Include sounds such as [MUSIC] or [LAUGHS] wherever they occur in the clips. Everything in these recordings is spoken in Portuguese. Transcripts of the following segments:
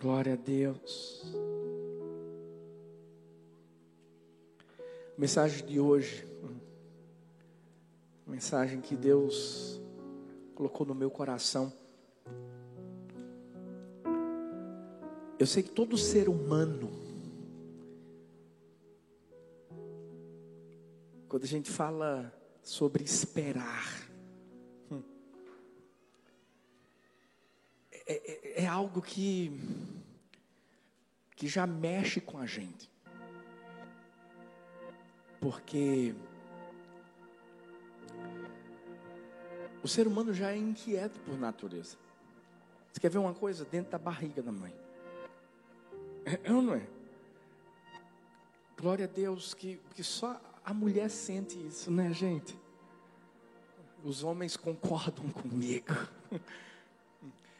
Glória a Deus. Mensagem de hoje. Mensagem que Deus colocou no meu coração. Eu sei que todo ser humano, quando a gente fala sobre esperar, é, é, é algo que, que já mexe com a gente. Porque o ser humano já é inquieto por natureza. Você quer ver uma coisa? Dentro da barriga da mãe. É ou não é? Glória a Deus que, que só a mulher sente isso, né, gente? Os homens concordam comigo. [LAUGHS]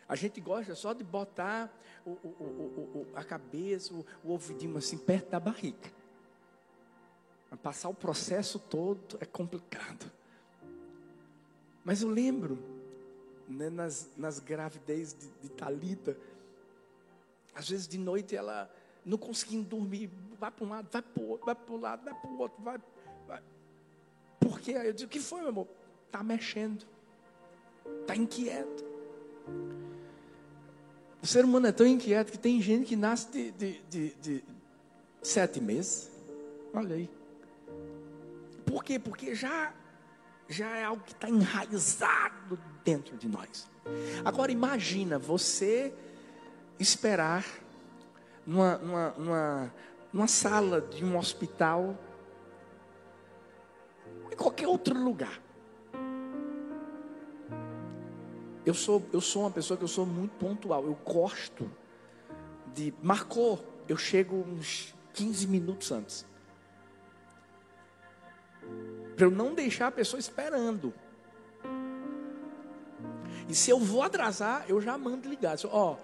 A gente gosta só de botar o, o, o, a cabeça, o, o ouvidinho assim perto da barriga. Mas passar o processo todo é complicado. Mas eu lembro, né, nas, nas gravidez de, de Talita, às vezes de noite ela não conseguindo dormir, vai para um lado, vai para o outro, vai para o lado, vai para o outro, vai, vai. Por quê? Eu digo, o que foi, meu amor? Está mexendo. Está inquieto. Ser humano é tão inquieto que tem gente que nasce de, de, de, de sete meses. Olha aí. Por quê? Porque já, já é algo que está enraizado dentro de nós. Agora imagina você esperar numa, numa, numa, numa sala de um hospital, em qualquer outro lugar. Eu sou, eu sou uma pessoa que eu sou muito pontual. Eu gosto de. Marcou, eu chego uns 15 minutos antes. Para eu não deixar a pessoa esperando. E se eu vou atrasar, eu já mando ligar. Ó,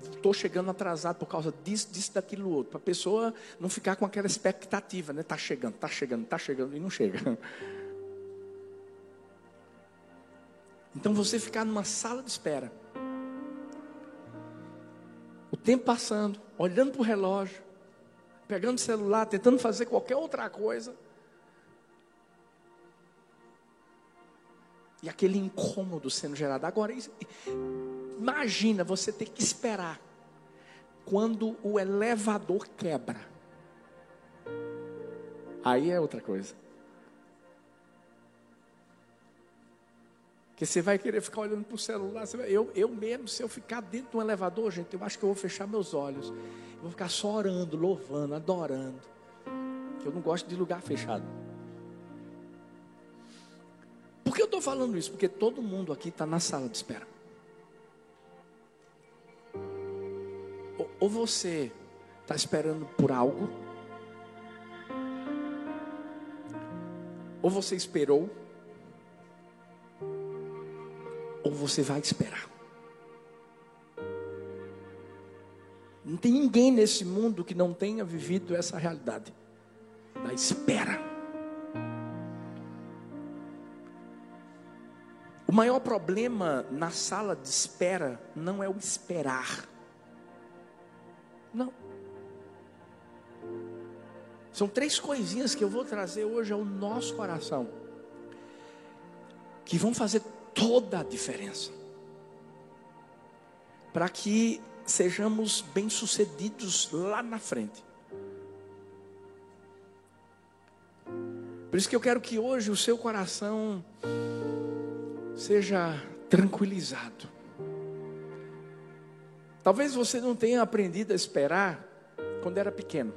estou chegando atrasado por causa disso, disso, daquilo outro. Para a pessoa não ficar com aquela expectativa, né? Está chegando, está chegando, está chegando e não chega. [LAUGHS] Então você ficar numa sala de espera. O tempo passando, olhando para o relógio, pegando o celular, tentando fazer qualquer outra coisa. E aquele incômodo sendo gerado. Agora, imagina você ter que esperar quando o elevador quebra. Aí é outra coisa. Porque você vai querer ficar olhando para o celular. Vai, eu, eu mesmo, se eu ficar dentro de um elevador, gente, eu acho que eu vou fechar meus olhos. Eu vou ficar só orando, louvando, adorando. Eu não gosto de lugar fechado. Por que eu estou falando isso? Porque todo mundo aqui está na sala de espera. Ou, ou você está esperando por algo, ou você esperou, ou você vai esperar. Não tem ninguém nesse mundo que não tenha vivido essa realidade da espera. O maior problema na sala de espera não é o esperar. Não. São três coisinhas que eu vou trazer hoje ao nosso coração, que vão fazer toda a diferença. Para que sejamos bem-sucedidos lá na frente. Por isso que eu quero que hoje o seu coração seja tranquilizado. Talvez você não tenha aprendido a esperar quando era pequeno.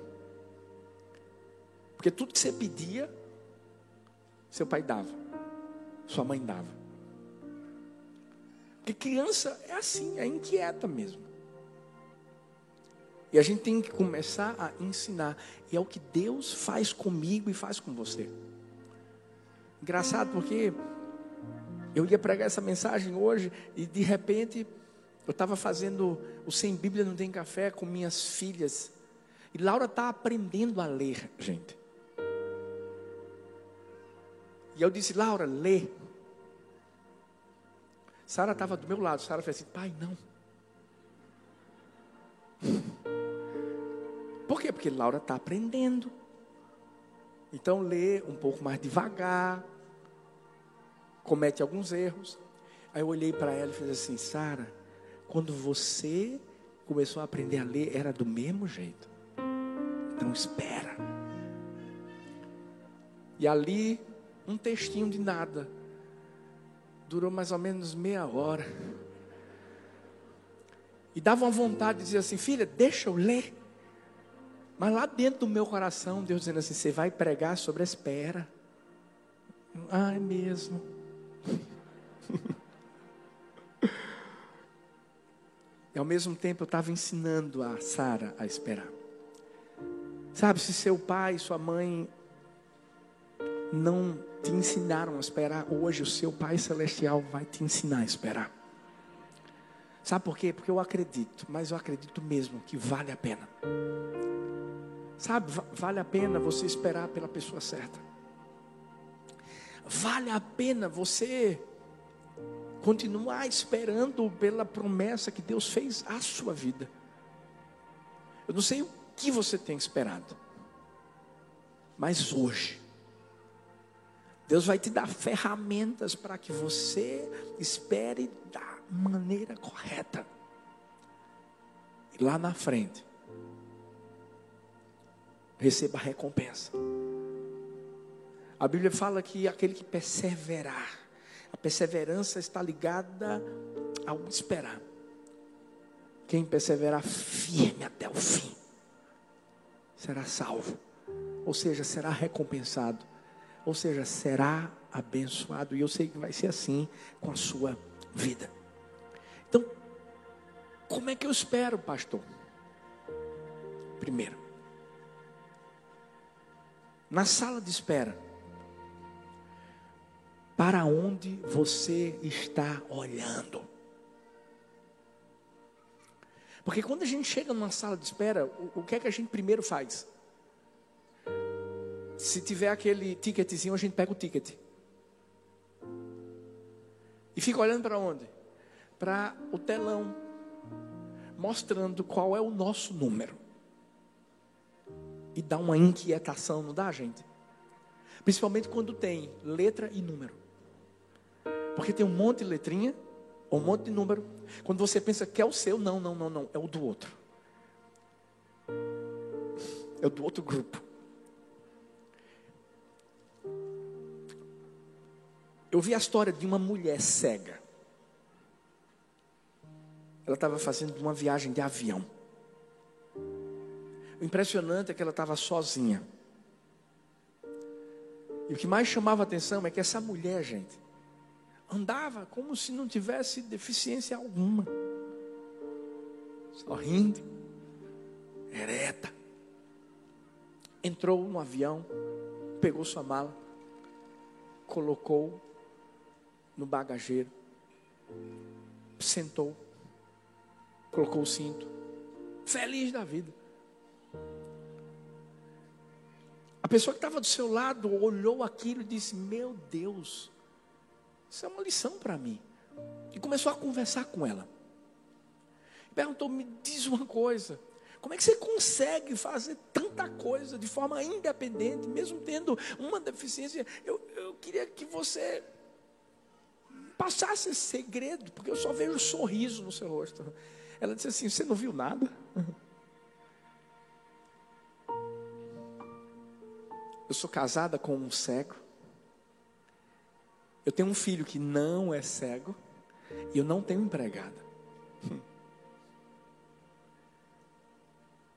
Porque tudo que você pedia, seu pai dava, sua mãe dava. Porque criança é assim, é inquieta mesmo. E a gente tem que começar a ensinar. E é o que Deus faz comigo e faz com você. Engraçado porque eu ia pregar essa mensagem hoje e de repente eu estava fazendo o Sem Bíblia Não Tem Café com minhas filhas. E Laura está aprendendo a ler, gente. E eu disse, Laura, lê. Sara estava do meu lado. Sara fez assim: pai, não. porque Laura está aprendendo. Então lê um pouco mais devagar, comete alguns erros. Aí eu olhei para ela e fiz assim, Sara, quando você começou a aprender a ler, era do mesmo jeito. Então espera. E ali, um textinho de nada. Durou mais ou menos meia hora. E dava uma vontade de dizer assim, filha, deixa eu ler. Mas lá dentro do meu coração, Deus dizendo assim: você vai pregar sobre a espera. Ah, é mesmo. e ao mesmo tempo eu estava ensinando a Sara a esperar. Sabe, se seu pai sua mãe não te ensinaram a esperar, hoje o seu Pai Celestial vai te ensinar a esperar. Sabe por quê? Porque eu acredito, mas eu acredito mesmo que vale a pena. Sabe, vale a pena você esperar pela pessoa certa. Vale a pena você continuar esperando pela promessa que Deus fez à sua vida. Eu não sei o que você tem esperado, mas hoje, Deus vai te dar ferramentas para que você espere da maneira correta. E lá na frente, receba a recompensa. A Bíblia fala que aquele que perseverar, a perseverança está ligada ao esperar. Quem perseverar firme até o fim será salvo, ou seja, será recompensado, ou seja, será abençoado. E eu sei que vai ser assim com a sua vida. Então, como é que eu espero, pastor? Primeiro, na sala de espera, para onde você está olhando? Porque quando a gente chega numa sala de espera, o, o que é que a gente primeiro faz? Se tiver aquele ticketzinho, a gente pega o ticket. E fica olhando para onde? Para o telão, mostrando qual é o nosso número e dá uma inquietação, não dá, gente? Principalmente quando tem letra e número. Porque tem um monte de letrinha, um monte de número. Quando você pensa que é o seu, não, não, não, não, é o do outro. É o do outro grupo. Eu vi a história de uma mulher cega. Ela estava fazendo uma viagem de avião. O impressionante é que ela estava sozinha. E o que mais chamava a atenção é que essa mulher, gente, andava como se não tivesse deficiência alguma. Sorrindo, ereta. Entrou no avião, pegou sua mala, colocou no bagageiro, sentou, colocou o cinto, feliz da vida. A pessoa que estava do seu lado olhou aquilo e disse: Meu Deus, isso é uma lição para mim. E começou a conversar com ela. Perguntou: Me diz uma coisa. Como é que você consegue fazer tanta coisa de forma independente, mesmo tendo uma deficiência? Eu, eu queria que você passasse esse segredo, porque eu só vejo um sorriso no seu rosto. Ela disse assim: Você não viu nada? [LAUGHS] Eu sou casada com um cego. Eu tenho um filho que não é cego. E eu não tenho empregada. [LAUGHS]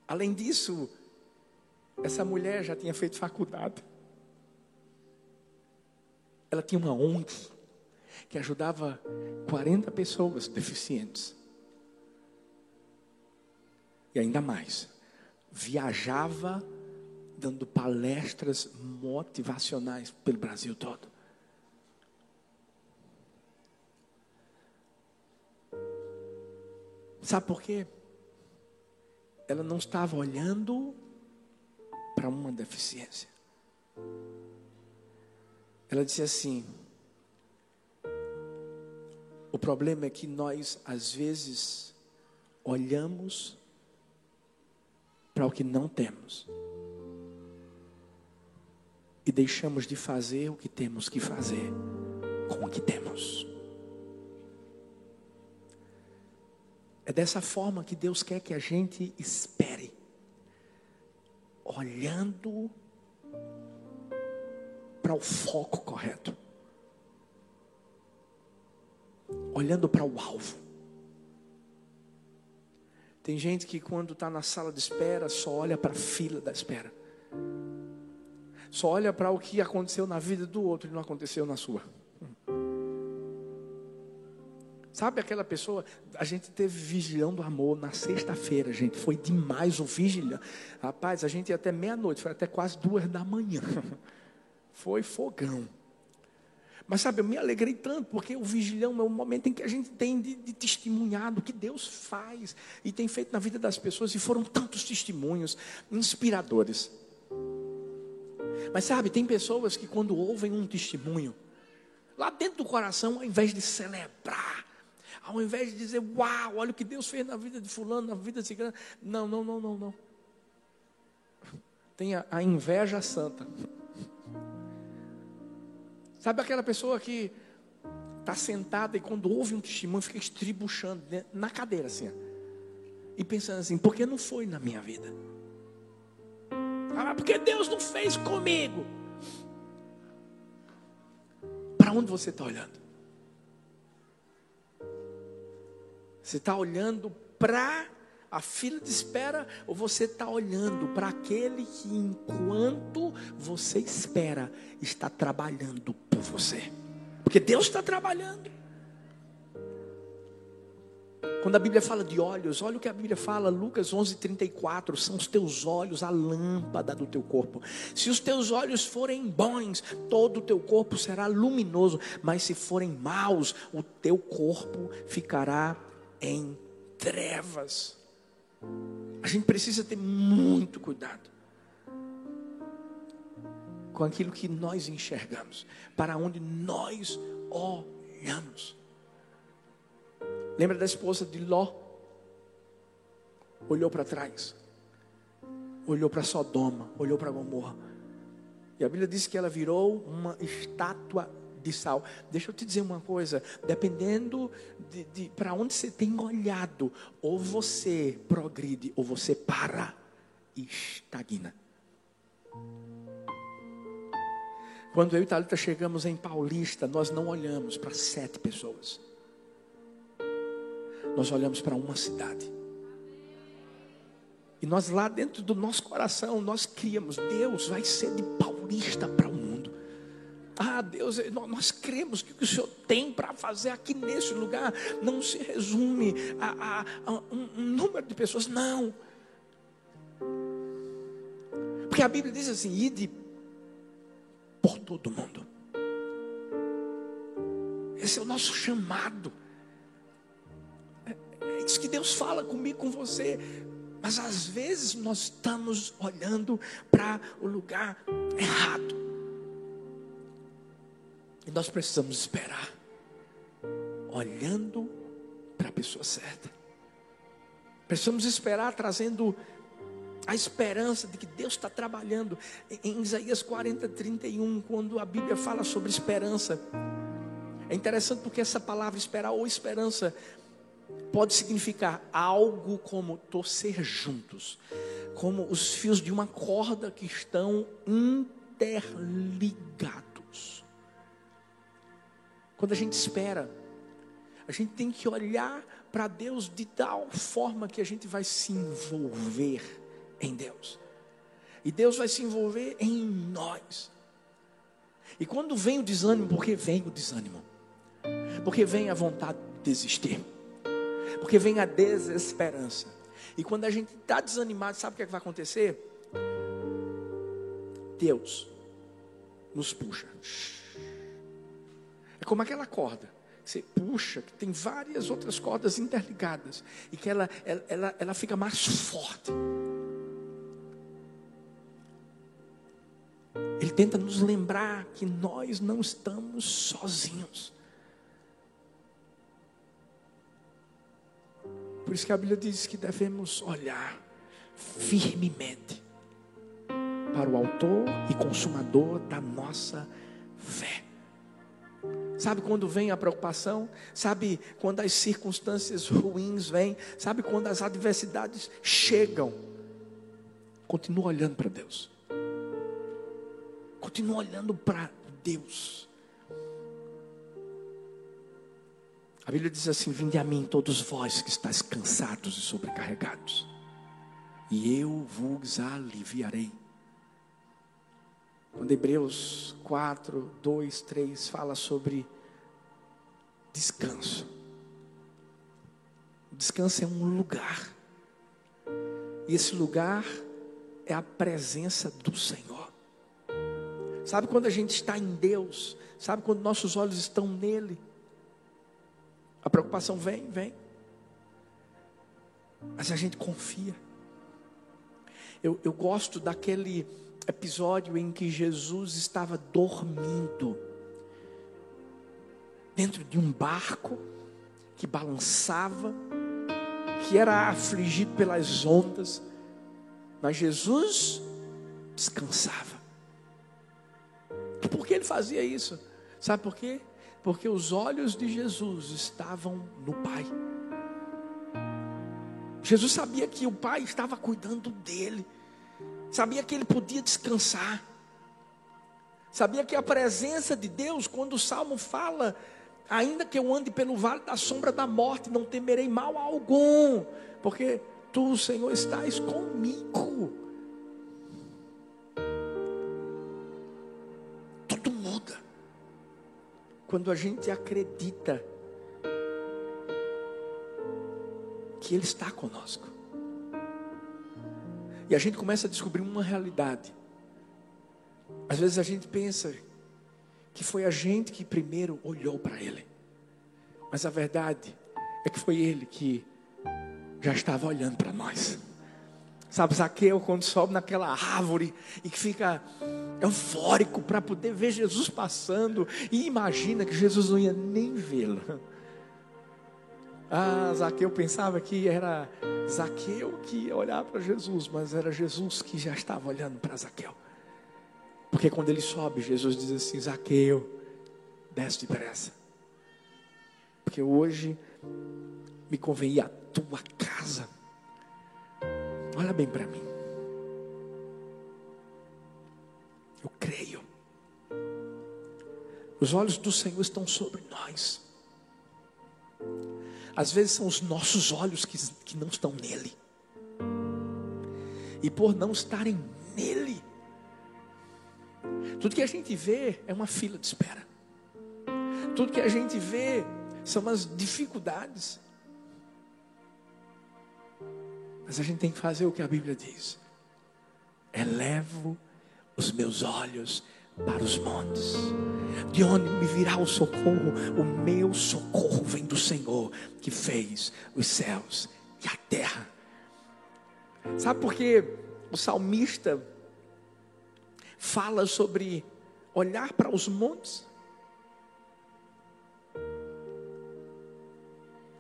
Além disso, essa mulher já tinha feito faculdade. Ela tinha uma ONG que ajudava 40 pessoas deficientes. E ainda mais, viajava dando palestras motivacionais pelo Brasil todo. Sabe por quê? Ela não estava olhando para uma deficiência. Ela disse assim: o problema é que nós, às vezes, olhamos para o que não temos e deixamos de fazer o que temos que fazer com o que temos. É dessa forma que Deus quer que a gente espere, olhando para o foco correto, olhando para o alvo. Tem gente que quando está na sala de espera só olha para a fila da espera, só olha para o que aconteceu na vida do outro e não aconteceu na sua. Sabe aquela pessoa? A gente teve vigilhão do amor na sexta-feira, gente. Foi demais o vigilhão. Rapaz, a gente ia até meia-noite, foi até quase duas da manhã. [LAUGHS] Foi fogão. Mas sabe, eu me alegrei tanto, porque o vigilhão é um momento em que a gente tem de, de testemunhar do que Deus faz e tem feito na vida das pessoas, e foram tantos testemunhos inspiradores. Mas sabe, tem pessoas que quando ouvem um testemunho, lá dentro do coração, ao invés de celebrar, ao invés de dizer, uau, olha o que Deus fez na vida de fulano, na vida de cigana, não, não, não, não, não. Tem a, a inveja santa. Sabe aquela pessoa que está sentada e quando ouve um testemunho fica estribuchando na cadeira assim, e pensando assim, por que não foi na minha vida? Ah, porque Deus não fez comigo. Para onde você está olhando? Você está olhando para a fila de espera ou você está olhando para aquele que, enquanto você espera, está trabalhando por você? Porque Deus está trabalhando. Quando a Bíblia fala de olhos, olha o que a Bíblia fala, Lucas 11:34, são os teus olhos a lâmpada do teu corpo. Se os teus olhos forem bons, todo o teu corpo será luminoso, mas se forem maus, o teu corpo ficará em trevas. A gente precisa ter muito cuidado com aquilo que nós enxergamos, para onde nós olhamos. Lembra da esposa de Ló? Olhou para trás, olhou para Sodoma, olhou para Gomorra. E a Bíblia diz que ela virou uma estátua de sal. Deixa eu te dizer uma coisa: dependendo de, de para onde você tem olhado, ou você progride, ou você para e estagna. Quando eu e Thalita chegamos em Paulista, nós não olhamos para sete pessoas nós olhamos para uma cidade. E nós lá dentro do nosso coração, nós criamos, Deus vai ser de paulista para o mundo. Ah, Deus, nós cremos que o que o Senhor tem para fazer aqui nesse lugar não se resume a, a, a um, um número de pessoas, não. Porque a Bíblia diz assim: ide por todo mundo. Esse é o nosso chamado isso que Deus fala comigo, com você. Mas às vezes nós estamos olhando para o lugar errado. E nós precisamos esperar, olhando para a pessoa certa. Precisamos esperar trazendo a esperança de que Deus está trabalhando. Em Isaías 40, 31, quando a Bíblia fala sobre esperança, é interessante porque essa palavra esperar ou esperança pode significar algo como torcer juntos, como os fios de uma corda que estão interligados. Quando a gente espera, a gente tem que olhar para Deus de tal forma que a gente vai se envolver em Deus. E Deus vai se envolver em nós. E quando vem o desânimo, porque vem o desânimo? Porque vem a vontade de desistir porque vem a desesperança. E quando a gente está desanimado, sabe o que, é que vai acontecer? Deus nos puxa. É como aquela corda. Você puxa, que tem várias outras cordas interligadas. E que ela, ela, ela, ela fica mais forte. Ele tenta nos lembrar que nós não estamos sozinhos. Por isso que a Bíblia diz que devemos olhar firmemente para o Autor e Consumador da nossa fé. Sabe quando vem a preocupação? Sabe quando as circunstâncias ruins vêm? Sabe quando as adversidades chegam? Continua olhando para Deus. Continua olhando para Deus. A Bíblia diz assim: Vinde a mim, todos vós que estáis cansados e sobrecarregados, e eu vos aliviarei. Quando Hebreus 4, 2, 3 fala sobre descanso. Descanso é um lugar. E esse lugar é a presença do Senhor. Sabe quando a gente está em Deus? Sabe quando nossos olhos estão nele? A preocupação vem, vem. Mas a gente confia. Eu, eu gosto daquele episódio em que Jesus estava dormindo dentro de um barco que balançava, que era afligido pelas ondas, mas Jesus descansava. E por que ele fazia isso? Sabe por quê? Porque os olhos de Jesus estavam no Pai. Jesus sabia que o Pai estava cuidando dele sabia que ele podia descansar, sabia que a presença de Deus, quando o salmo fala, ainda que eu ande pelo vale da sombra da morte, não temerei mal algum, porque tu, Senhor, estás comigo. Muda quando a gente acredita que Ele está conosco. E a gente começa a descobrir uma realidade. Às vezes a gente pensa que foi a gente que primeiro olhou para Ele. Mas a verdade é que foi Ele que já estava olhando para nós. Sabe, Zaqueu, quando sobe naquela árvore e que fica eufórico para poder ver Jesus passando, e imagina que Jesus não ia nem vê-lo. Ah, Zaqueu pensava que era Zaqueu que ia olhar para Jesus, mas era Jesus que já estava olhando para Zaqueu. Porque quando ele sobe, Jesus diz assim: Zaqueu, desce depressa. Porque hoje me convém à tua casa. Olha bem para mim. Eu creio. Os olhos do Senhor estão sobre nós. Às vezes são os nossos olhos que, que não estão nele. E por não estarem nele, tudo que a gente vê é uma fila de espera. Tudo que a gente vê são as dificuldades. Mas a gente tem que fazer o que a Bíblia diz. Elevo os meus olhos para os montes. De onde me virá o socorro? O meu socorro vem do Senhor que fez os céus e a terra. Sabe por que o salmista fala sobre olhar para os montes?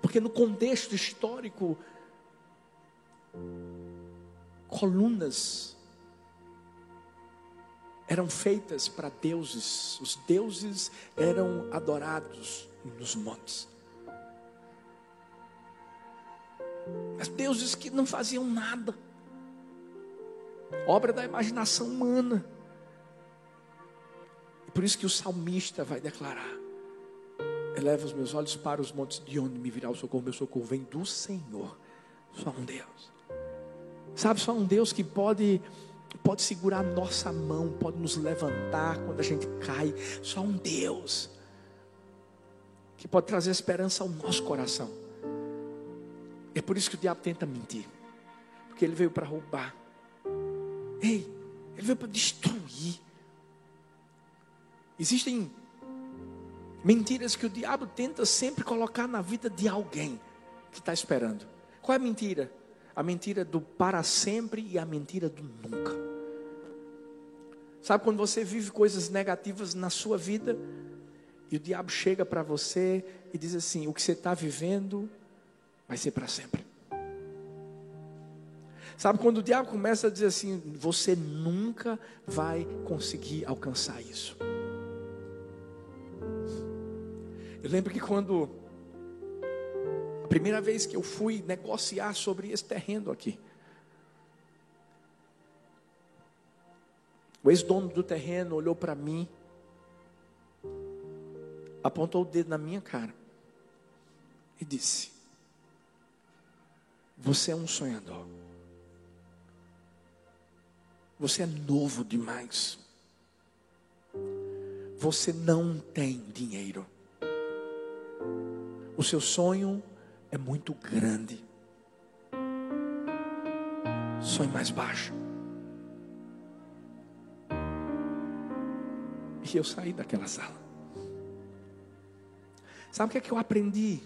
Porque no contexto histórico, colunas eram feitas para deuses. Os deuses eram adorados nos montes. Mas deuses que não faziam nada. Obra da imaginação humana. E por isso que o salmista vai declarar: Eleva os meus olhos para os montes, de onde me virá o socorro? Meu socorro vem do Senhor. Só um Deus. Sabe, só um Deus que pode pode segurar a nossa mão, pode nos levantar quando a gente cai. Só um Deus que pode trazer esperança ao nosso coração. É por isso que o diabo tenta mentir, porque ele veio para roubar. Ei, ele veio para destruir. Existem mentiras que o diabo tenta sempre colocar na vida de alguém que está esperando. Qual é a mentira? A mentira do para sempre e a mentira do nunca. Sabe quando você vive coisas negativas na sua vida e o diabo chega para você e diz assim: o que você está vivendo vai ser para sempre. Sabe quando o diabo começa a dizer assim: você nunca vai conseguir alcançar isso. Eu lembro que quando primeira vez que eu fui negociar sobre esse terreno aqui, o ex-dono do terreno olhou para mim, apontou o dedo na minha cara e disse: Você é um sonhador. Você é novo demais. Você não tem dinheiro. O seu sonho é muito grande. Sonhe mais baixo. E eu saí daquela sala. Sabe o que é que eu aprendi?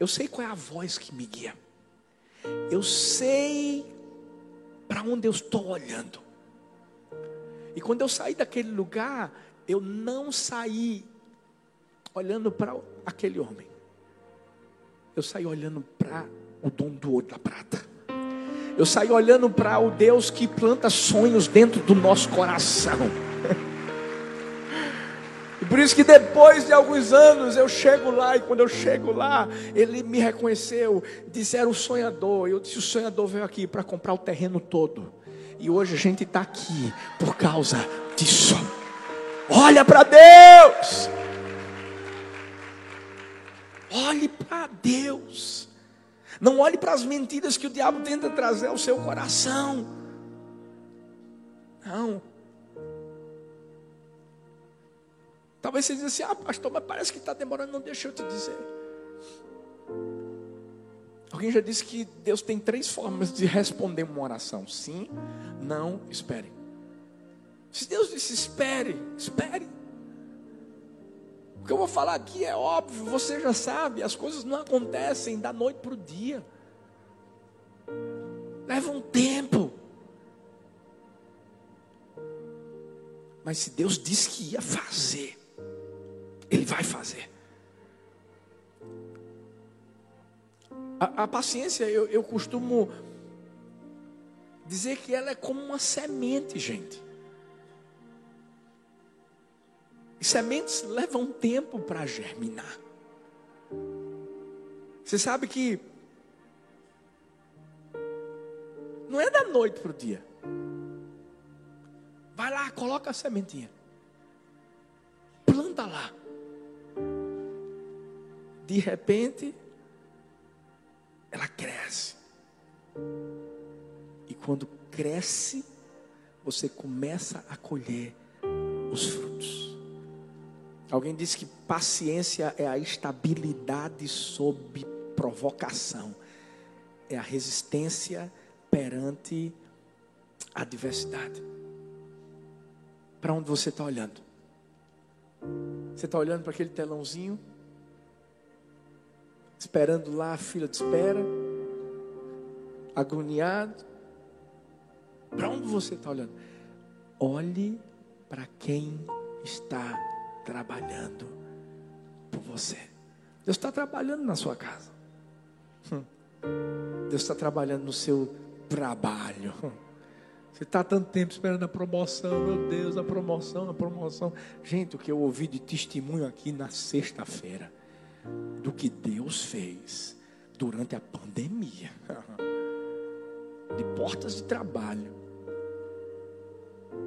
Eu sei qual é a voz que me guia. Eu sei para onde eu estou olhando. E quando eu saí daquele lugar, eu não saí olhando para aquele homem. Eu saí olhando para o dono do ouro da prata. Eu saí olhando para o Deus que planta sonhos dentro do nosso coração. E por isso que depois de alguns anos eu chego lá e quando eu chego lá, ele me reconheceu, disse era o sonhador. Eu disse o sonhador veio aqui para comprar o terreno todo. E hoje a gente está aqui por causa disso. Olha para Deus. Olhe para Deus. Não olhe para as mentiras que o diabo tenta trazer ao seu coração. Não. Talvez você diga assim: ah, pastor, mas parece que está demorando. Não deixa eu te dizer. Alguém já disse que Deus tem três formas de responder uma oração: sim, não, espere. Se Deus disse espere, espere. O que eu vou falar aqui é óbvio, você já sabe, as coisas não acontecem da noite para o dia. Leva um tempo. Mas se Deus disse que ia fazer, Ele vai fazer. A, a paciência, eu, eu costumo dizer que ela é como uma semente, gente. E sementes levam tempo para germinar. Você sabe que não é da noite para o dia. Vai lá, coloca a sementinha. Planta lá. De repente, ela cresce. E quando cresce, você começa a colher os frutos. Alguém disse que paciência é a estabilidade sob provocação, é a resistência perante a adversidade. Para onde você está olhando? Você está olhando para aquele telãozinho, esperando lá a fila de espera, agoniado. Para onde você está olhando? Olhe para quem está trabalhando por você. Deus está trabalhando na sua casa. Hum. Deus está trabalhando no seu trabalho. Você está tanto tempo esperando a promoção, meu Deus, a promoção, a promoção. Gente, o que eu ouvi de testemunho aqui na sexta-feira, do que Deus fez durante a pandemia, [LAUGHS] de portas de trabalho,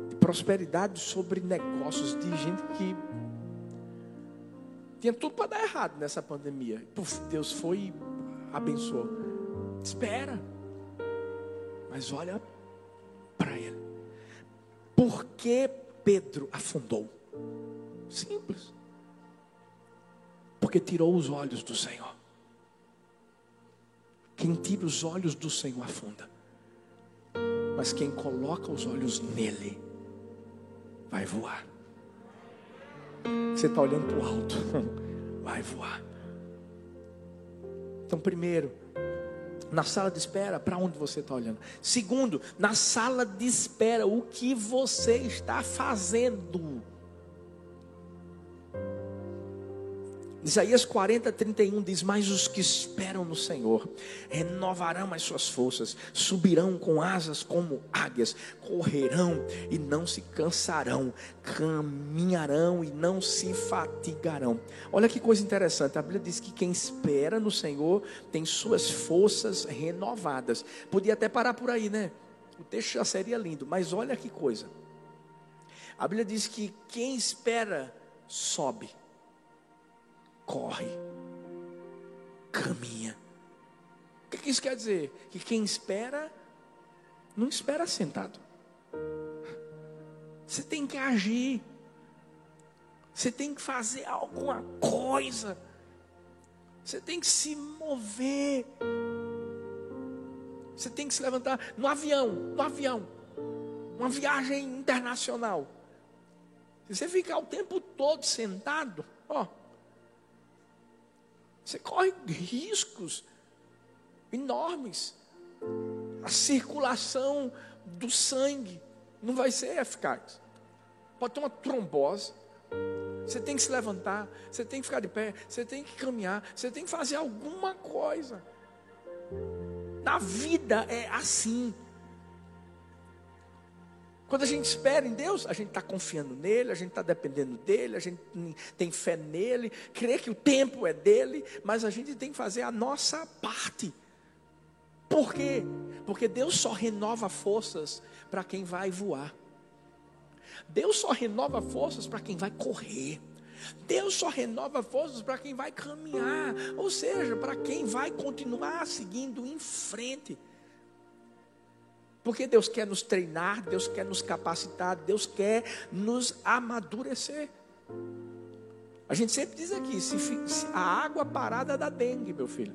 de prosperidade sobre negócios, de gente que tinha tudo para dar errado nessa pandemia. Puf, Deus foi e abençoou. Espera. Mas olha para ele. Por que Pedro afundou? Simples. Porque tirou os olhos do Senhor. Quem tira os olhos do Senhor afunda. Mas quem coloca os olhos nele vai voar. Você está olhando para o alto, [LAUGHS] vai voar. Então, primeiro, na sala de espera, para onde você está olhando? Segundo, na sala de espera, o que você está fazendo? Isaías 40, 31 diz: Mas os que esperam no Senhor renovarão as suas forças, subirão com asas como águias, correrão e não se cansarão, caminharão e não se fatigarão. Olha que coisa interessante, a Bíblia diz que quem espera no Senhor tem suas forças renovadas. Podia até parar por aí, né? O texto já seria lindo, mas olha que coisa. A Bíblia diz que quem espera sobe corre, caminha. O que isso quer dizer? Que quem espera, não espera sentado. Você tem que agir. Você tem que fazer alguma coisa. Você tem que se mover. Você tem que se levantar no avião, no avião. Uma viagem internacional. Se você ficar o tempo todo sentado, ó, você corre riscos enormes. A circulação do sangue não vai ser eficaz. Pode ter uma trombose. Você tem que se levantar, você tem que ficar de pé, você tem que caminhar, você tem que fazer alguma coisa. Na vida é assim. Quando a gente espera em Deus, a gente está confiando nele, a gente está dependendo dele, a gente tem fé nele, crê que o tempo é dele, mas a gente tem que fazer a nossa parte. Por quê? Porque Deus só renova forças para quem vai voar. Deus só renova forças para quem vai correr. Deus só renova forças para quem vai caminhar, ou seja, para quem vai continuar seguindo em frente. Porque Deus quer nos treinar, Deus quer nos capacitar, Deus quer nos amadurecer. A gente sempre diz aqui: se, se a água parada dá dengue, meu filho.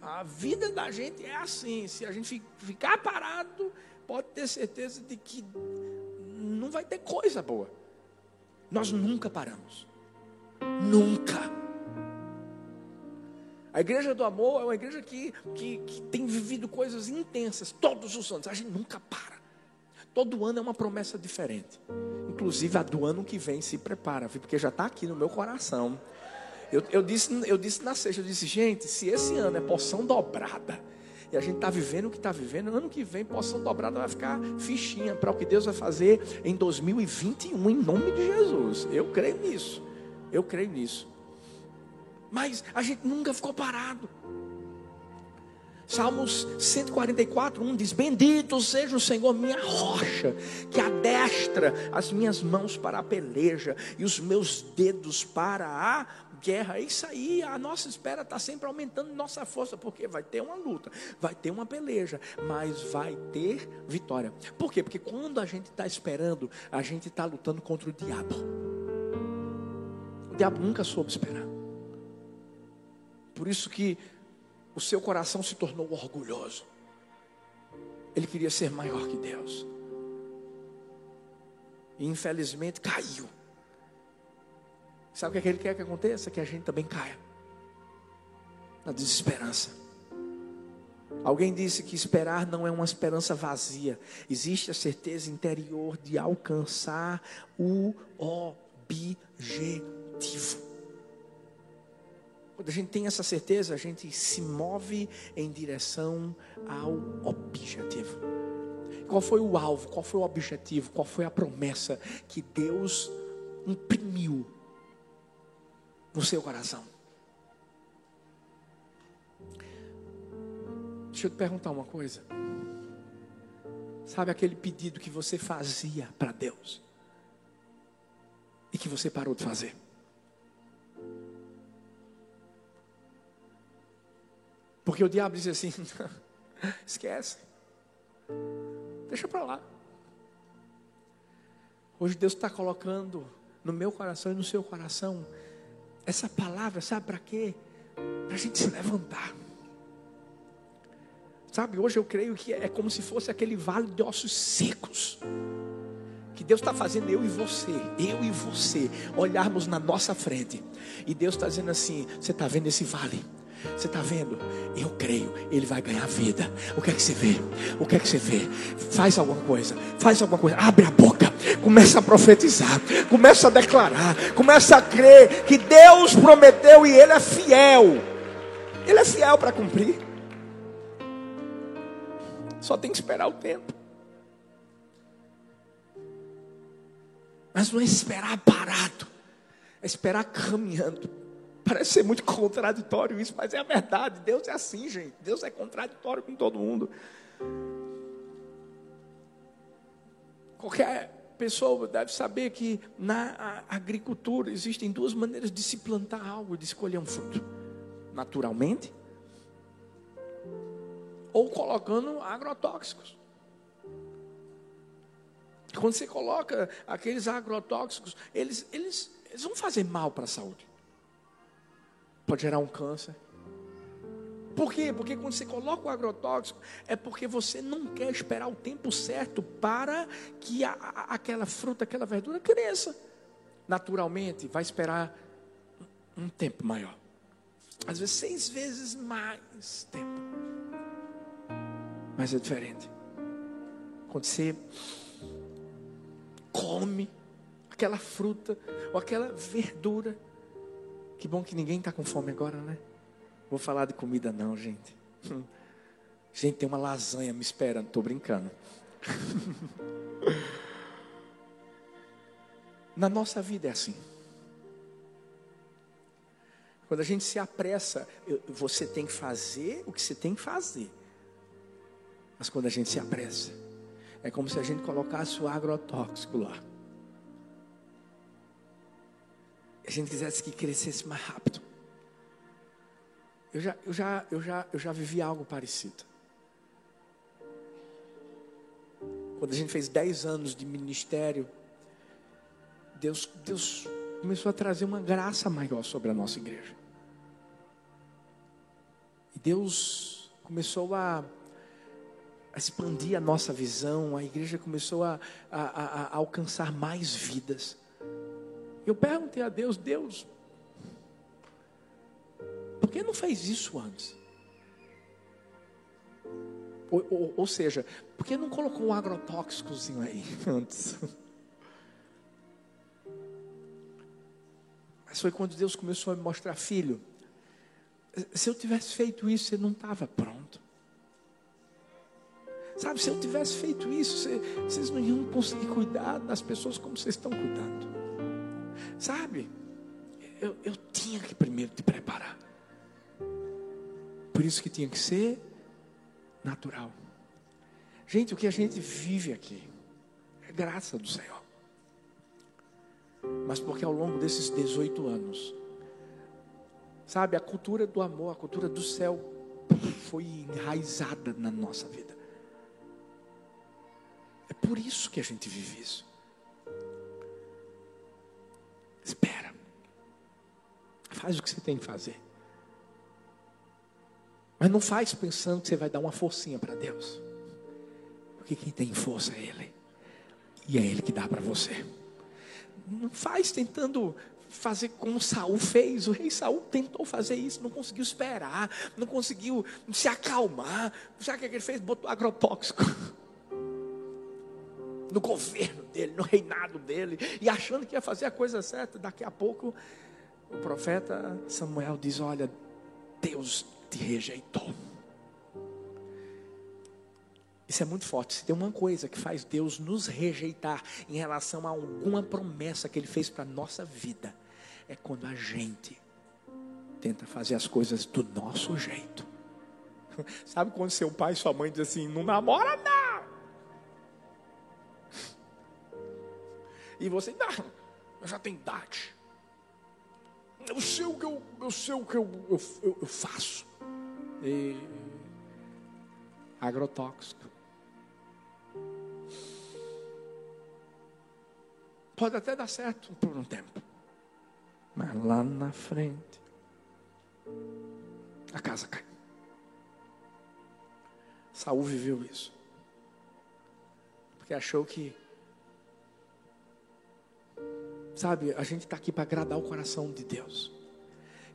A vida da gente é assim. Se a gente ficar parado, pode ter certeza de que não vai ter coisa boa. Nós nunca paramos. Nunca. A igreja do amor é uma igreja que, que, que tem vivido coisas intensas todos os anos. A gente nunca para. Todo ano é uma promessa diferente. Inclusive a do ano que vem se prepara, porque já está aqui no meu coração. Eu, eu, disse, eu disse na sexta, eu disse, gente, se esse ano é porção dobrada, e a gente está vivendo o que está vivendo, ano que vem, porção dobrada vai ficar fichinha para o que Deus vai fazer em 2021, em nome de Jesus. Eu creio nisso. Eu creio nisso. Mas a gente nunca ficou parado. Salmos 144, 1 diz: Bendito seja o Senhor, minha rocha, que adestra as minhas mãos para a peleja e os meus dedos para a guerra. Isso aí, a nossa espera está sempre aumentando nossa força, porque vai ter uma luta, vai ter uma peleja, mas vai ter vitória. Por quê? Porque quando a gente está esperando, a gente está lutando contra o diabo. O diabo nunca soube esperar. Por isso que o seu coração se tornou orgulhoso. Ele queria ser maior que Deus. E infelizmente caiu. Sabe o que, é que ele quer que aconteça? Que a gente também caia. Na desesperança. Alguém disse que esperar não é uma esperança vazia. Existe a certeza interior de alcançar o objetivo. Quando a gente tem essa certeza, a gente se move em direção ao objetivo. Qual foi o alvo? Qual foi o objetivo? Qual foi a promessa que Deus imprimiu no seu coração? Deixa eu te perguntar uma coisa. Sabe aquele pedido que você fazia para Deus e que você parou de fazer? Porque o diabo diz assim: [LAUGHS] esquece, deixa para lá. Hoje Deus está colocando no meu coração e no seu coração essa palavra, sabe para quê? Para a gente se levantar. Sabe, hoje eu creio que é como se fosse aquele vale de ossos secos. Que Deus está fazendo eu e você, eu e você, olharmos na nossa frente. E Deus está dizendo assim: você está vendo esse vale? Você está vendo? Eu creio, ele vai ganhar vida. O que é que você vê? O que é que você vê? Faz alguma coisa, faz alguma coisa, abre a boca, Começa a profetizar, começa a declarar, começa a crer que Deus prometeu e Ele é fiel. Ele é fiel para cumprir. Só tem que esperar o tempo. Mas não é esperar parado, é esperar caminhando. Parece ser muito [LAUGHS] contraditório isso, mas é a verdade. Deus é assim, gente. Deus é contraditório com todo mundo. Qualquer pessoa deve saber que na agricultura existem duas maneiras de se plantar algo, de escolher um fruto: naturalmente ou colocando agrotóxicos. Quando você coloca aqueles agrotóxicos, eles, eles, eles vão fazer mal para a saúde. Pode gerar um câncer. Por quê? Porque quando você coloca o agrotóxico, é porque você não quer esperar o tempo certo para que a, a, aquela fruta, aquela verdura cresça. Naturalmente, vai esperar um tempo maior. Às vezes, seis vezes mais tempo. Mas é diferente. Quando você come aquela fruta ou aquela verdura. Que bom que ninguém está com fome agora, né? Vou falar de comida não, gente. Gente, tem uma lasanha me esperando, estou brincando. [LAUGHS] Na nossa vida é assim. Quando a gente se apressa, você tem que fazer o que você tem que fazer. Mas quando a gente se apressa, é como se a gente colocasse o agrotóxico lá. A gente quisesse que crescesse mais rápido. Eu já, eu já, eu já, eu já vivi algo parecido. Quando a gente fez 10 anos de ministério, Deus, Deus começou a trazer uma graça maior sobre a nossa igreja. E Deus começou a a expandir a nossa visão, a igreja começou a, a, a, a alcançar mais vidas. Eu perguntei a Deus, Deus, por que não fez isso antes? Ou, ou, ou, seja, por que não colocou um agrotóxicozinho aí [LAUGHS] antes? Mas foi quando Deus começou a me mostrar, filho, se eu tivesse feito isso, você não estava pronto. Sabe, se eu tivesse feito isso, vocês não iam conseguir cuidar das pessoas como vocês estão cuidando. Sabe, eu, eu tinha que primeiro te preparar. Por isso que tinha que ser natural. Gente, o que a gente vive aqui é graça do Senhor. Mas porque ao longo desses 18 anos, sabe, a cultura do amor, a cultura do céu foi enraizada na nossa vida. É por isso que a gente vive isso. Faz o que você tem que fazer. Mas não faz pensando que você vai dar uma forcinha para Deus. Porque quem tem força é Ele. E é Ele que dá para você. Não faz tentando fazer como Saul fez. O rei Saul tentou fazer isso, não conseguiu esperar, não conseguiu se acalmar. Sabe o que ele fez? Botou agrotóxico [LAUGHS] no governo dele, no reinado dele, e achando que ia fazer a coisa certa. Daqui a pouco, o profeta Samuel diz: Olha, Deus te rejeitou. Isso é muito forte. Se tem uma coisa que faz Deus nos rejeitar em relação a alguma promessa que Ele fez para a nossa vida, é quando a gente tenta fazer as coisas do nosso jeito. [LAUGHS] Sabe quando seu pai e sua mãe dizem assim: não namora, não. [LAUGHS] E você, não, eu já tenho idade. Eu sei o que eu, eu, sei o que eu, eu, eu, faço. E agrotóxico. Pode até dar certo por um tempo. Mas lá na frente, a casa cai. Saul viveu isso. Porque achou que Sabe, a gente está aqui para agradar o coração de Deus.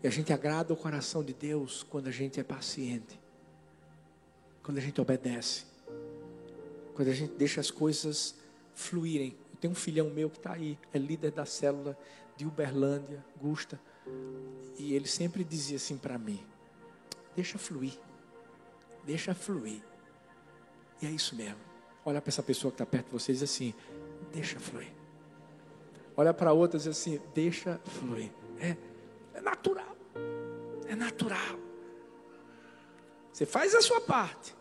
E a gente agrada o coração de Deus quando a gente é paciente, quando a gente obedece, quando a gente deixa as coisas fluírem. Tem um filhão meu que está aí, é líder da célula de Uberlândia, Gusta. E ele sempre dizia assim para mim: deixa fluir, deixa fluir. E é isso mesmo. Olha para essa pessoa que está perto de vocês assim: deixa fluir. Olha para outra e diz assim: deixa fluir. É, é natural. É natural. Você faz a sua parte,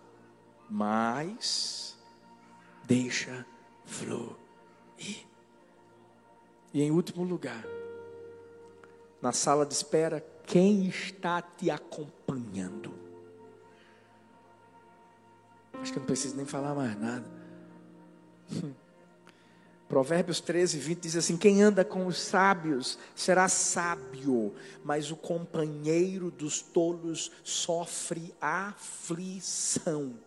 mas deixa fluir. E em último lugar, na sala de espera, quem está te acompanhando? Acho que eu não preciso nem falar mais nada. Provérbios 13, 20 diz assim: Quem anda com os sábios será sábio, mas o companheiro dos tolos sofre aflição.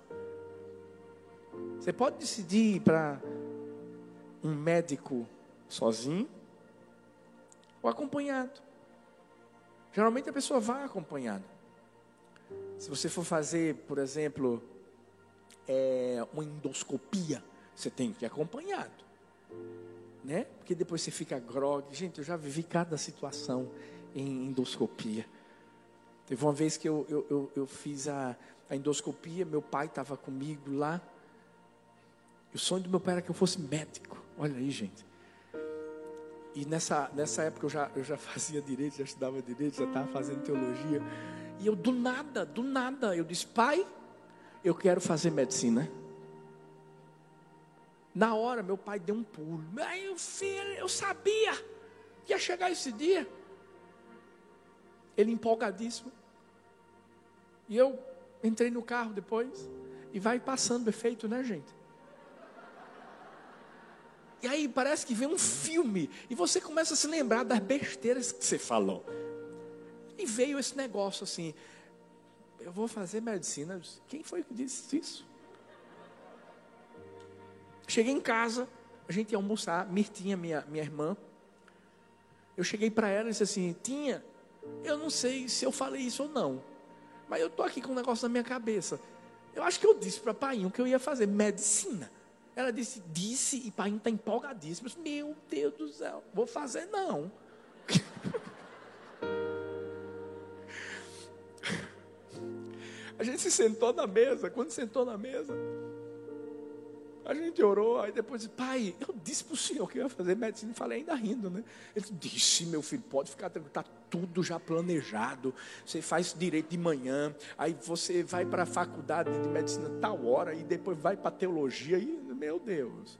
Você pode decidir para um médico sozinho ou acompanhado. Geralmente a pessoa vai acompanhada. Se você for fazer, por exemplo, é, uma endoscopia, você tem que ir acompanhado né? Porque depois você fica grog. Gente, eu já vivi cada situação em endoscopia. Teve uma vez que eu, eu, eu, eu fiz a, a endoscopia, meu pai estava comigo lá. E o sonho do meu pai era que eu fosse médico. Olha aí, gente. E nessa, nessa época eu já, eu já [LAUGHS] fazia direito, já estudava direito, já estava fazendo teologia. E eu, do nada, do nada, eu disse, pai, eu quero fazer medicina. Na hora, meu pai deu um pulo. Aí, filho, eu sabia que ia chegar esse dia. Ele empolgadíssimo. E eu entrei no carro depois. E vai passando efeito, né, gente? E aí parece que vem um filme. E você começa a se lembrar das besteiras que você falou. E veio esse negócio assim. Eu vou fazer medicina. Quem foi que disse isso? Cheguei em casa, a gente ia almoçar, Mirtinha, minha, minha irmã. Eu cheguei para ela e disse assim: Tinha, eu não sei se eu falei isso ou não, mas eu estou aqui com um negócio na minha cabeça. Eu acho que eu disse para Painho que eu ia fazer medicina. Ela disse, disse, e Painho está empolgadíssimo. Eu disse, Meu Deus do céu, vou fazer não. [LAUGHS] a gente se sentou na mesa. Quando sentou na mesa, a gente orou, aí depois disse, pai, eu disse para o senhor que eu ia fazer medicina, e falei ainda rindo, né? Ele disse, meu filho, pode ficar tranquilo, está tudo já planejado. Você faz direito de manhã, aí você vai para a faculdade de medicina tal hora, e depois vai para teologia, e meu Deus.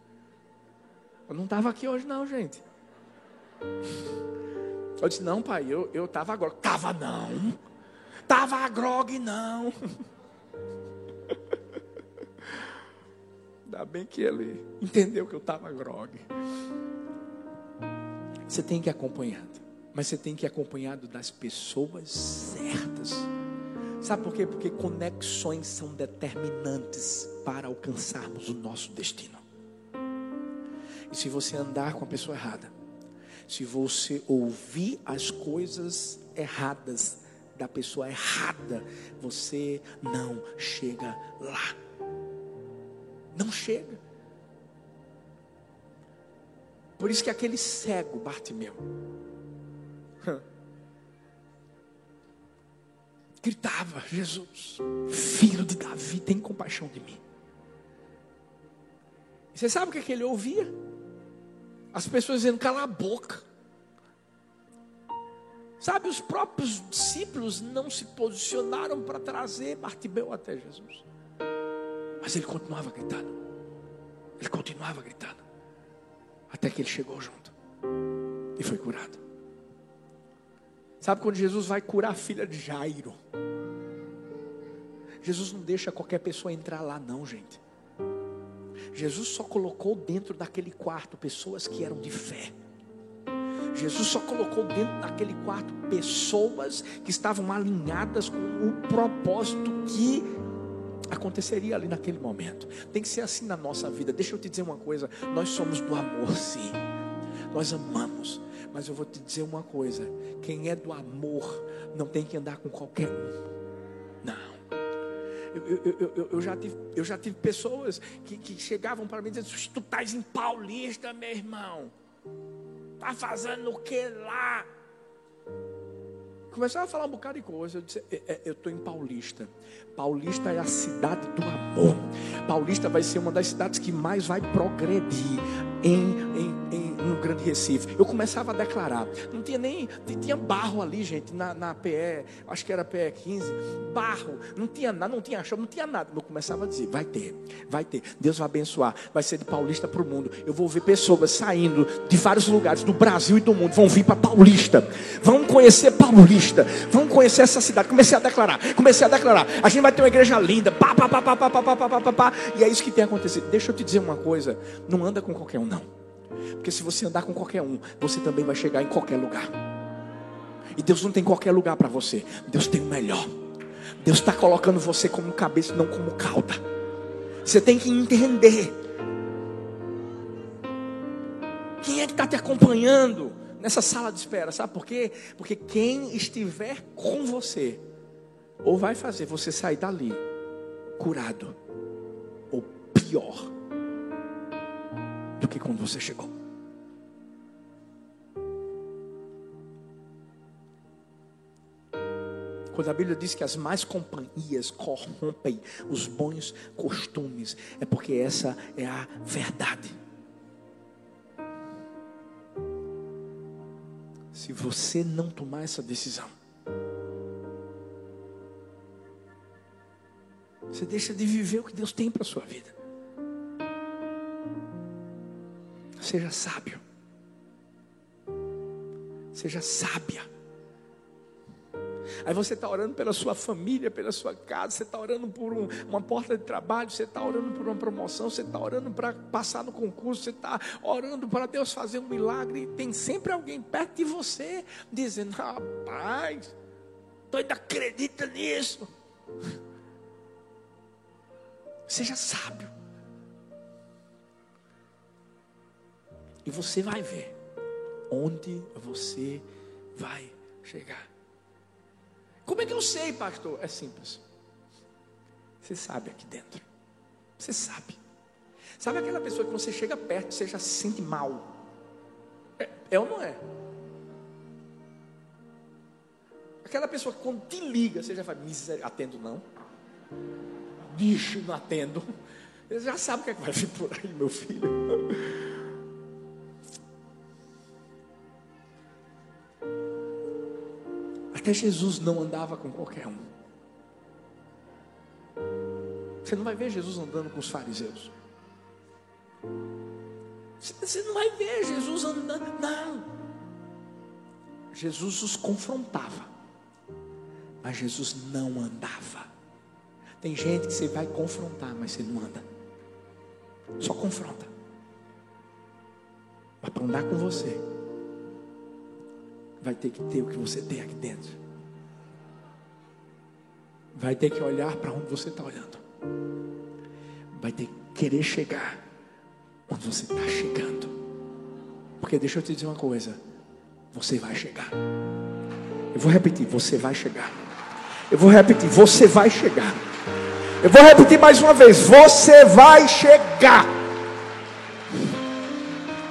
Eu não estava aqui hoje não, gente. Eu disse, não, pai, eu estava agora. Estava não. Estava a grog, não. [LAUGHS] Ainda bem que ele entendeu que eu estava grog. Você tem que ir acompanhado. Mas você tem que ir acompanhado das pessoas certas. Sabe por quê? Porque conexões são determinantes para alcançarmos o nosso destino. E se você andar com a pessoa errada, se você ouvir as coisas erradas da pessoa errada, você não chega lá. Não chega. Por isso que aquele cego, Bartimeu, [LAUGHS] gritava: Jesus, filho de Davi, tem compaixão de mim. E você sabe o que, é que ele ouvia? As pessoas dizendo: cala a boca. Sabe, os próprios discípulos não se posicionaram para trazer Bartimeu até Jesus. Mas ele continuava gritando. Ele continuava gritando. Até que ele chegou junto. E foi curado. Sabe quando Jesus vai curar a filha de Jairo? Jesus não deixa qualquer pessoa entrar lá, não, gente. Jesus só colocou dentro daquele quarto pessoas que eram de fé. Jesus só colocou dentro daquele quarto pessoas que estavam alinhadas com o propósito que aconteceria ali naquele momento. Tem que ser assim na nossa vida. Deixa eu te dizer uma coisa: nós somos do amor, sim. Nós amamos, mas eu vou te dizer uma coisa: quem é do amor não tem que andar com qualquer um. Não. Eu, eu, eu, eu, já, tive, eu já tive pessoas que, que chegavam para mim diziam: Tu estás em Paulista, meu irmão. Está fazendo o que lá? Começava a falar um bocado de coisa. Eu disse: é, é, Eu estou em Paulista. Paulista é a cidade do amor. Paulista vai ser uma das cidades que mais vai progredir em, em, Grande Recife. Eu começava a declarar. Não tinha nem. Tinha barro ali, gente, na, na PE, acho que era PE 15. Barro. Não tinha nada, não tinha chão, não tinha nada. Eu começava a dizer: vai ter, vai ter. Deus vai abençoar. Vai ser de Paulista para o mundo. Eu vou ver pessoas saindo de vários lugares do Brasil e do mundo. Vão vir para Paulista. Vão conhecer Paulista. Vão conhecer essa cidade. Comecei a declarar. Comecei a declarar. A gente vai ter uma igreja linda. Pá, pá, pá, pá, pá, pá, pá, pá, pá, pá. E é isso que tem acontecido. Deixa eu te dizer uma coisa. Não anda com qualquer um, não. Porque se você andar com qualquer um, você também vai chegar em qualquer lugar. E Deus não tem qualquer lugar para você. Deus tem o melhor. Deus está colocando você como cabeça, não como cauda. Você tem que entender. Quem é que está te acompanhando nessa sala de espera? Sabe por quê? Porque quem estiver com você, ou vai fazer você sair dali curado, ou pior do que quando você chegou. Quando a Bíblia diz que as más companhias corrompem os bons costumes, é porque essa é a verdade. Se você não tomar essa decisão, você deixa de viver o que Deus tem para a sua vida. Seja sábio. Seja sábia. Aí você está orando pela sua família, pela sua casa, você está orando por um, uma porta de trabalho, você está orando por uma promoção, você está orando para passar no concurso, você está orando para Deus fazer um milagre, e tem sempre alguém perto de você dizendo: rapaz, doido, acredita nisso. Seja sábio. E você vai ver onde você vai chegar. Como é que eu sei, pastor? É simples. Você sabe aqui dentro. Você sabe. Sabe aquela pessoa que você chega perto, você já se sente mal? É, é ou não é? Aquela pessoa que quando te liga, você já fala, miséria, atendo não. Bicho, não atendo. Você já sabe o que, é que vai vir por aí, meu filho. Até Jesus não andava com qualquer um. Você não vai ver Jesus andando com os fariseus. Você não vai ver Jesus andando. Não. Jesus os confrontava. Mas Jesus não andava. Tem gente que você vai confrontar, mas você não anda. Só confronta. Mas para andar com você, vai ter que ter o que você tem aqui dentro. Vai ter que olhar para onde você está olhando. Vai ter que querer chegar onde você está chegando. Porque deixa eu te dizer uma coisa: você vai chegar. Eu vou repetir: você vai chegar. Eu vou repetir: você vai chegar. Eu vou repetir mais uma vez: você vai chegar.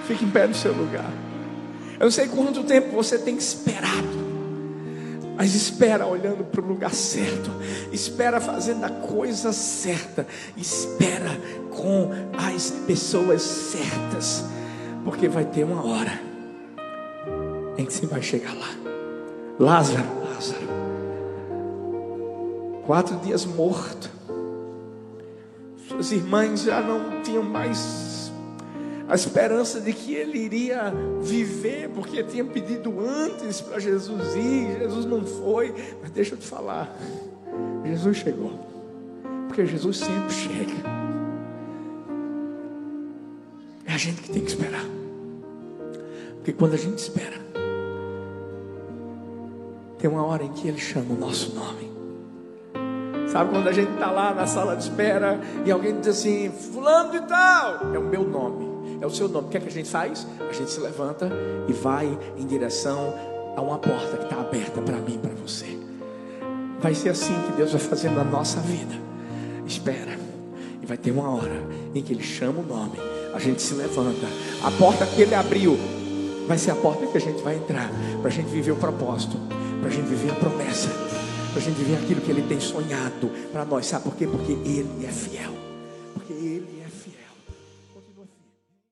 Fique em pé no seu lugar. Eu sei quanto tempo você tem esperado. Mas espera olhando para o lugar certo, espera fazendo a coisa certa, espera com as pessoas certas, porque vai ter uma hora em que você vai chegar lá. Lázaro, Lázaro, quatro dias morto, suas irmãs já não tinham mais a esperança de que ele iria viver, porque tinha pedido antes para Jesus ir, Jesus não foi. Mas deixa eu te falar, Jesus chegou, porque Jesus sempre chega. É a gente que tem que esperar, porque quando a gente espera, tem uma hora em que Ele chama o nosso nome. Sabe quando a gente está lá na sala de espera e alguém diz assim, fulano de tal, é o meu nome é o seu nome. O que é que a gente faz? A gente se levanta e vai em direção a uma porta que está aberta para mim e para você. Vai ser assim que Deus vai fazer na nossa vida. vai ter uma hora em que Ele chama o nome, a gente se levanta, a porta que Ele abriu vai ser a porta que a gente vai entrar, para a gente viver o propósito, para a gente viver a promessa, para a gente viver aquilo que Ele tem sonhado para nós, sabe por quê? Porque Ele é fiel, porque Ele.